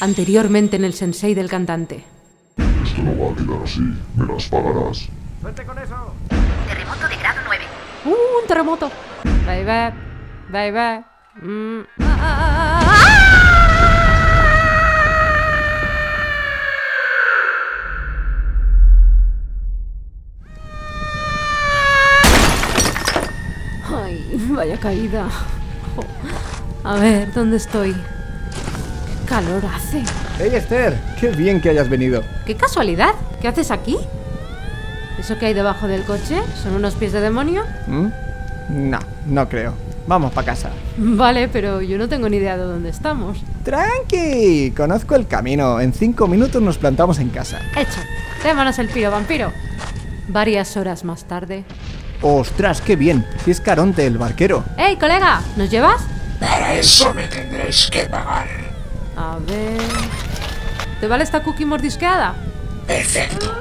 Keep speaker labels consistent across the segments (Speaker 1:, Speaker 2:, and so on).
Speaker 1: Anteriormente en el sensei del cantante.
Speaker 2: Esto no va a quedar así. Me las pagarás.
Speaker 3: Terremoto de grado 9.
Speaker 1: ¡Uh, un terremoto! Baby, baby. Mm. ¡Ah! Ay, vaya caída. Jo. A ver, ¿dónde estoy? ¿Qué calor hace?
Speaker 4: ¡Hey Esther! ¡Qué bien que hayas venido!
Speaker 1: ¡Qué casualidad! ¿Qué haces aquí? ¿Eso que hay debajo del coche? ¿Son unos pies de demonio?
Speaker 4: ¿Mm? No, no creo. Vamos para casa.
Speaker 1: Vale, pero yo no tengo ni idea de dónde estamos.
Speaker 4: ¡Tranqui! Conozco el camino. En cinco minutos nos plantamos en casa.
Speaker 1: Hecho. Démonos el piro, vampiro. Varias horas más tarde.
Speaker 4: ¡Ostras, qué bien! Si es Caronte, el barquero.
Speaker 1: ¡Ey, colega! ¿Nos llevas?
Speaker 5: Para eso me tendréis que pagar.
Speaker 1: A ver... ¿Te vale esta cookie mordisqueada?
Speaker 5: Perfecto.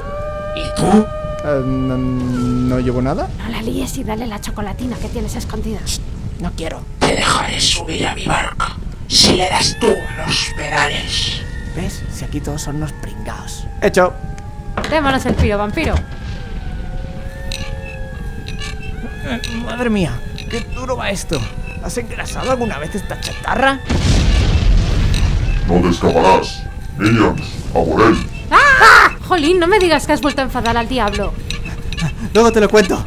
Speaker 5: ¿Y tú?
Speaker 4: Eh, no, ¿No llevo nada?
Speaker 1: No la líes y dale la chocolatina que tienes escondida.
Speaker 4: No quiero.
Speaker 5: Te dejaré subir a mi barca. Si le das tú los pedales.
Speaker 4: ¿Ves? Si aquí todos son unos pringaos. ¡Hecho!
Speaker 1: Démonos el piro, vampiro.
Speaker 4: Eh, madre mía, qué duro va esto. ¿Has engrasado alguna vez esta chatarra?
Speaker 2: No te escaparás. Minions, a por él.
Speaker 1: ¡Ah! Jolín, no me digas que has vuelto a enfadar al diablo.
Speaker 4: Luego te lo cuento.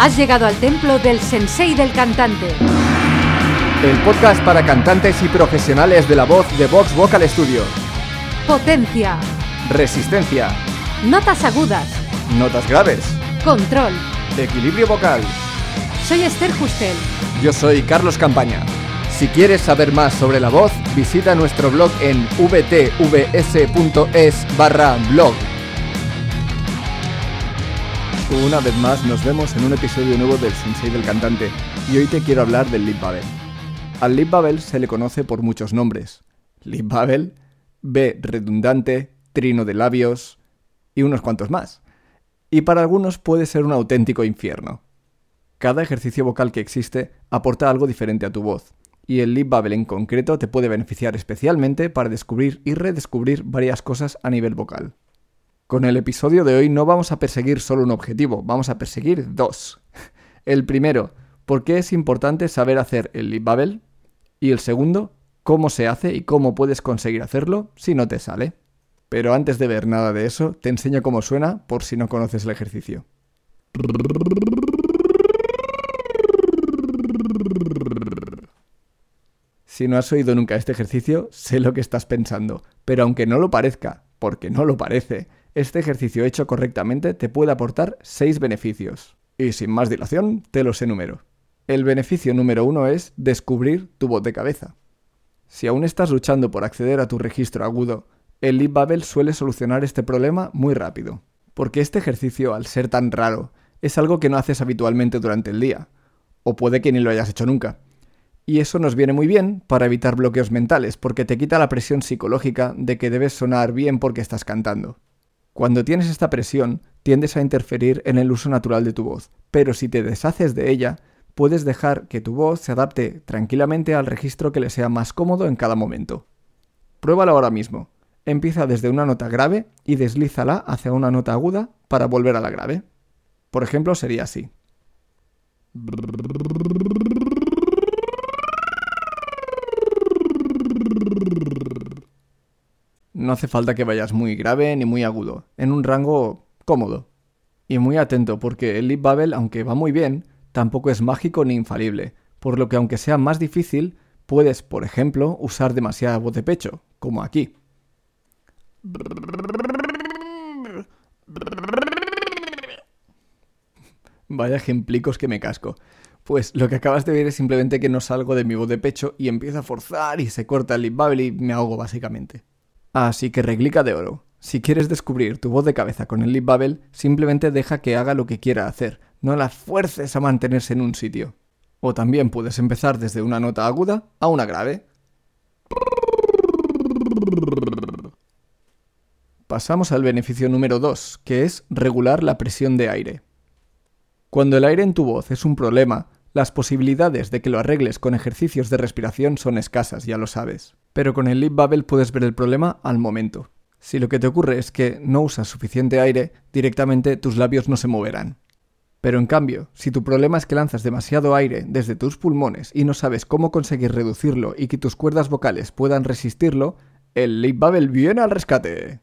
Speaker 1: Has llegado al templo del sensei del cantante.
Speaker 4: El podcast para cantantes y profesionales de la voz de Vox Vocal Studio.
Speaker 1: Potencia.
Speaker 4: Resistencia.
Speaker 1: Notas agudas.
Speaker 4: Notas graves.
Speaker 1: Control.
Speaker 4: Equilibrio vocal.
Speaker 1: Soy Esther Justel.
Speaker 4: Yo soy Carlos Campaña. Si quieres saber más sobre la voz, visita nuestro blog en vtvs.es barra blog. Una vez más nos vemos en un episodio nuevo del Sensei del Cantante y hoy te quiero hablar del Lip Babel. Al Lip Babel se le conoce por muchos nombres. Lip Babel, B redundante, trino de labios y unos cuantos más. Y para algunos puede ser un auténtico infierno. Cada ejercicio vocal que existe aporta algo diferente a tu voz, y el Lip Babel en concreto te puede beneficiar especialmente para descubrir y redescubrir varias cosas a nivel vocal. Con el episodio de hoy no vamos a perseguir solo un objetivo, vamos a perseguir dos. El primero, por qué es importante saber hacer el Lip Babel, y el segundo, cómo se hace y cómo puedes conseguir hacerlo si no te sale. Pero antes de ver nada de eso, te enseño cómo suena por si no conoces el ejercicio. Si no has oído nunca este ejercicio, sé lo que estás pensando, pero aunque no lo parezca, porque no lo parece, este ejercicio hecho correctamente te puede aportar 6 beneficios. Y sin más dilación, te los enumero. El beneficio número uno es descubrir tu voz de cabeza. Si aún estás luchando por acceder a tu registro agudo, el Lip Babel suele solucionar este problema muy rápido. Porque este ejercicio, al ser tan raro, es algo que no haces habitualmente durante el día. O puede que ni lo hayas hecho nunca. Y eso nos viene muy bien para evitar bloqueos mentales, porque te quita la presión psicológica de que debes sonar bien porque estás cantando. Cuando tienes esta presión, tiendes a interferir en el uso natural de tu voz, pero si te deshaces de ella, puedes dejar que tu voz se adapte tranquilamente al registro que le sea más cómodo en cada momento. Pruébalo ahora mismo. Empieza desde una nota grave y deslízala hacia una nota aguda para volver a la grave. Por ejemplo, sería así. No hace falta que vayas muy grave ni muy agudo, en un rango cómodo. Y muy atento porque el Lip Babel, aunque va muy bien, tampoco es mágico ni infalible, por lo que aunque sea más difícil, puedes, por ejemplo, usar demasiada voz de pecho, como aquí. Vaya ejemplicos que me casco. Pues lo que acabas de ver es simplemente que no salgo de mi voz de pecho y empiezo a forzar y se corta el lip babel y me ahogo básicamente. Así que reglica de oro. Si quieres descubrir tu voz de cabeza con el babel, simplemente deja que haga lo que quiera hacer, no la fuerces a mantenerse en un sitio. O también puedes empezar desde una nota aguda a una grave. Pasamos al beneficio número 2, que es regular la presión de aire. Cuando el aire en tu voz es un problema, Las posibilidades de que lo arregles con ejercicios de respiración son escasas, ya lo sabes. Pero con el bubble puedes ver el problema al momento. Si lo que te ocurre es que no usas suficiente aire, directamente tus labios no se moverán. Pero en cambio, si tu problema es que lanzas demasiado aire desde tus pulmones y no sabes cómo conseguir reducirlo y que tus cuerdas vocales puedan resistirlo, el lip bubble viene al rescate.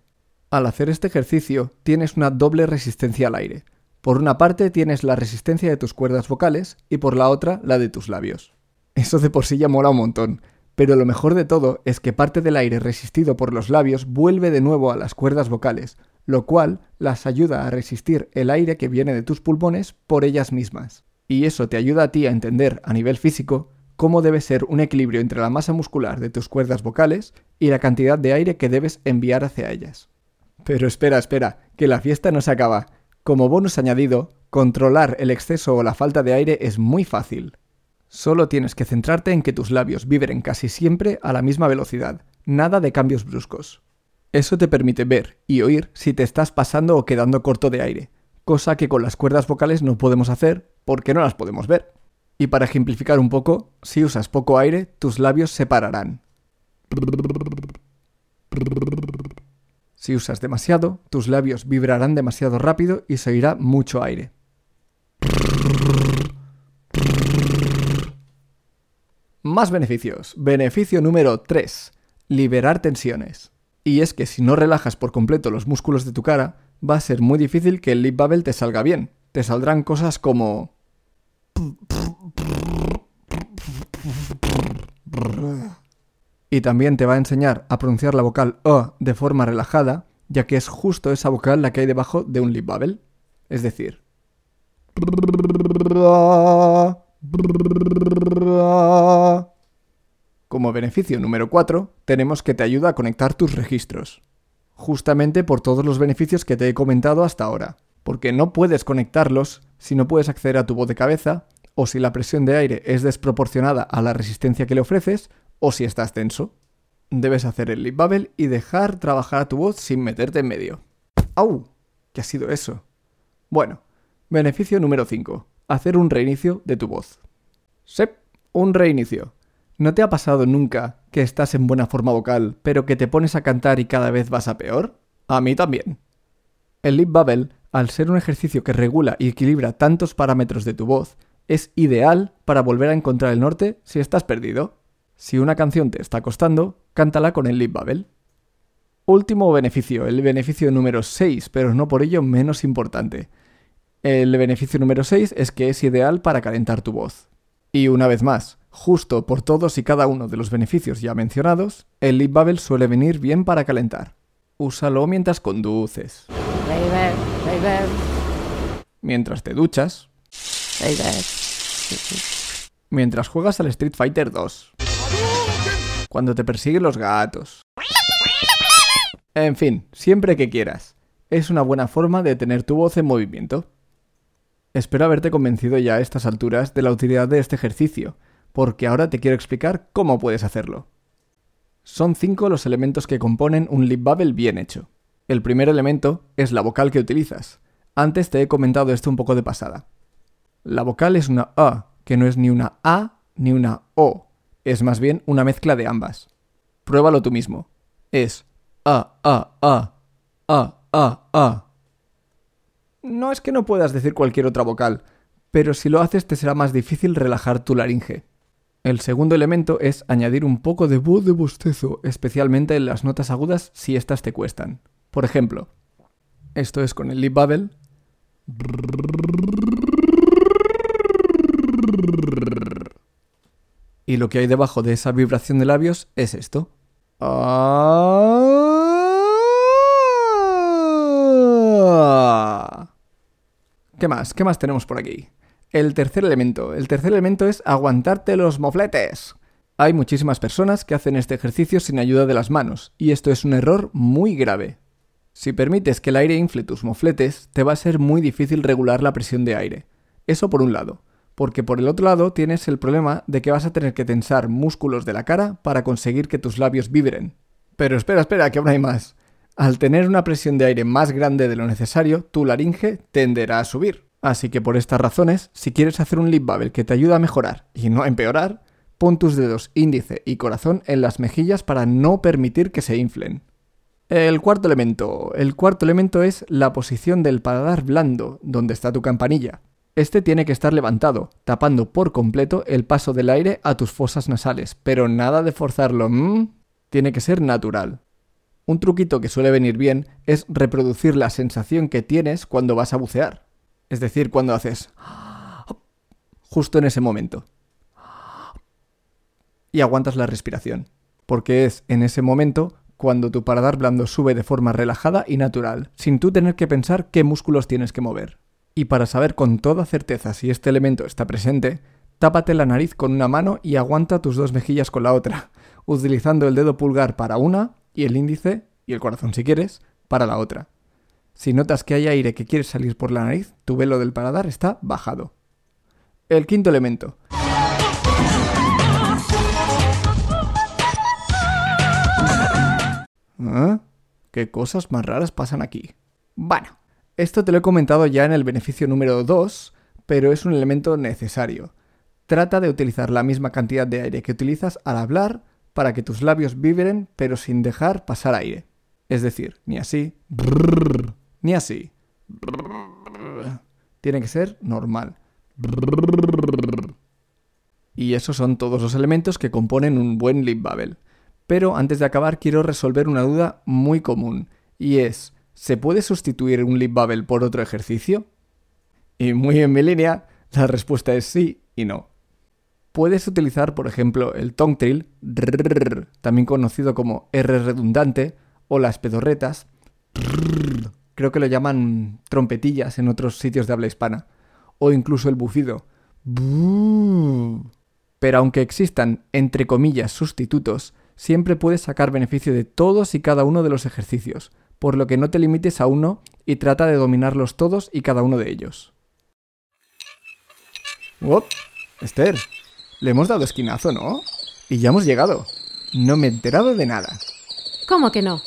Speaker 4: Al hacer este ejercicio, tienes una doble resistencia al aire. Por una parte tienes la resistencia de tus cuerdas vocales y por la otra la de tus labios. Eso de por sí ya mola un montón, pero lo mejor de todo es que parte del aire resistido por los labios vuelve de nuevo a las cuerdas vocales, lo cual las ayuda a resistir el aire que viene de tus pulmones por ellas mismas. Y eso te ayuda a ti a entender a nivel físico cómo debe ser un equilibrio entre la masa muscular de tus cuerdas vocales y la cantidad de aire que debes enviar hacia ellas. Pero espera, espera, que la fiesta no se acaba. Como bonus añadido, controlar el exceso o la falta de aire es muy fácil. Solo tienes que centrarte en que tus labios vibren casi siempre a la misma velocidad, nada de cambios bruscos. Eso te permite ver y oír si te estás pasando o quedando corto de aire, cosa que con las cuerdas vocales no podemos hacer porque no las podemos ver. Y para ejemplificar un poco, si usas poco aire, tus labios se pararán. Si usas demasiado, tus labios vibrarán demasiado rápido y se oirá mucho aire. Más beneficios. Beneficio número 3. Liberar tensiones. Y es que si no relajas por completo los músculos de tu cara, va a ser muy difícil que el lip bubble te salga bien. Te saldrán cosas como... Y también te va a enseñar a pronunciar la vocal O de forma relajada, ya que es justo esa vocal la que hay debajo de un lip bubble. Es decir... Como beneficio número 4, tenemos que te ayuda a conectar tus registros. Justamente por todos los beneficios que te he comentado hasta ahora. Porque no puedes conectarlos si no puedes acceder a tu voz de cabeza, o si la presión de aire es desproporcionada a la resistencia que le ofreces, o si estás tenso. Debes hacer el lip bubble y dejar trabajar a tu voz sin meterte en medio. ¡Au! ¿Qué ha sido eso? Bueno, beneficio número 5. Hacer un reinicio de tu voz. Sep, un reinicio. ¿No te ha pasado nunca que estás en buena forma vocal, pero que te pones a cantar y cada vez vas a peor? A mí también. El lip bubble, al ser un ejercicio que regula y equilibra tantos parámetros de tu voz, es ideal para volver a encontrar el norte si estás perdido. Si una canción te está costando, cántala con el lip bubble. Último beneficio, el beneficio número 6, pero no por ello menos importante. El beneficio número 6 es que es ideal para calentar tu voz. Y una vez más, justo por todos y cada uno de los beneficios ya mencionados, el lip bubble suele venir bien para calentar. Úsalo mientras conduces,
Speaker 1: Baby, baby,
Speaker 4: mientras te duchas,
Speaker 1: baby.
Speaker 4: mientras juegas al Street Fighter 2, cuando te persiguen los gatos. En fin, siempre que quieras. Es una buena forma de tener tu voz en movimiento. Espero haberte convencido ya a estas alturas de la utilidad de este ejercicio, porque ahora te quiero explicar cómo puedes hacerlo. Son cinco los elementos que componen un lip bubble bien hecho. El primer elemento es la vocal que utilizas. Antes te he comentado esto un poco de pasada. La vocal es una A, que no es ni una A ni una O, es más bien una mezcla de ambas. Pruébalo tú mismo. Es A, A, A, A, A, A. No es que no puedas decir cualquier otra vocal, pero si lo haces te será más difícil relajar tu laringe. El segundo elemento es añadir un poco de voz de bostezo, especialmente en las notas agudas si éstas te cuestan. Por ejemplo, esto es con el lip bubble. Y lo que hay debajo de esa vibración de labios es esto. Ah. ¿Qué más? ¿Qué más tenemos por aquí? El tercer elemento. El tercer elemento es aguantarte los mofletes. Hay muchísimas personas que hacen este ejercicio sin ayuda de las manos, y esto es un error muy grave. Si permites que el aire infle tus mofletes, te va a ser muy difícil regular la presión de aire. Eso por un lado, porque por el otro lado tienes el problema de que vas a tener que tensar músculos de la cara para conseguir que tus labios vibren. Pero espera, espera, que aún hay más. Al tener una presión de aire más grande de lo necesario, tu laringe tenderá a subir. Así que por estas razones, si quieres hacer un lip bubble que te ayude a mejorar y no a empeorar, pon tus dedos índice y corazón en las mejillas para no permitir que se inflen. El cuarto elemento. El cuarto elemento es la posición del paladar blando, donde está tu campanilla. Este tiene que estar levantado, tapando por completo el paso del aire a tus fosas nasales, pero nada de forzarlo. ¿m? Tiene que ser natural. Un truquito que suele venir bien es reproducir la sensación que tienes cuando vas a bucear. Es decir, cuando haces justo en ese momento. Y aguantas la respiración. Porque es en ese momento cuando tu paladar blando sube de forma relajada y natural, sin tú tener que pensar qué músculos tienes que mover. Y para saber con toda certeza si este elemento está presente, tápate la nariz con una mano y aguanta tus dos mejillas con la otra, utilizando el dedo pulgar para una y el índice, y el corazón si quieres, para la otra. Si notas que hay aire que quiere salir por la nariz, tu velo del paladar está bajado. El quinto elemento. ¿Ah? ¿Qué cosas más raras pasan aquí? Bueno, esto te lo he comentado ya en el beneficio número 2, pero es un elemento necesario. Trata de utilizar la misma cantidad de aire que utilizas al hablar para que tus labios vibren pero sin dejar pasar aire. Es decir, ni así, ni así. Tiene que ser normal. Y esos son todos los elementos que componen un buen lip bubble. Pero antes de acabar quiero resolver una duda muy común, y es, ¿se puede sustituir un lip bubble por otro ejercicio? Y muy en mi línea, la respuesta es sí y no. Puedes utilizar, por ejemplo, el tongue trill, también conocido como R redundante, o las pedorretas, creo que lo llaman trompetillas en otros sitios de habla hispana, o incluso el bufido. Pero aunque existan, entre comillas, sustitutos, siempre puedes sacar beneficio de todos y cada uno de los ejercicios, por lo que no te limites a uno y trata de dominarlos todos y cada uno de ellos. ¡Wop! Esther, le hemos dado esquinazo, ¿no? Y ya hemos llegado. No me he enterado de nada.
Speaker 1: ¿Cómo que no?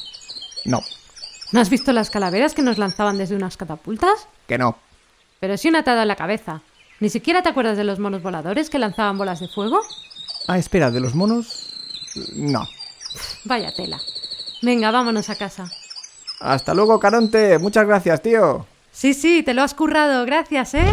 Speaker 4: No,
Speaker 1: ¿No has visto las calaveras que nos lanzaban desde unas catapultas?
Speaker 4: que no.
Speaker 1: Pero sí una atada en la cabeza. ¿Ni siquiera te acuerdas de los monos voladores que lanzaban bolas de fuego?
Speaker 4: Ah, espera, ¿de los monos? No.
Speaker 1: Vaya tela. Venga, vámonos a casa.
Speaker 4: Hasta luego, Caronte. Muchas gracias, tío.
Speaker 1: Sí, sí, te lo has currado. Gracias, ¿eh?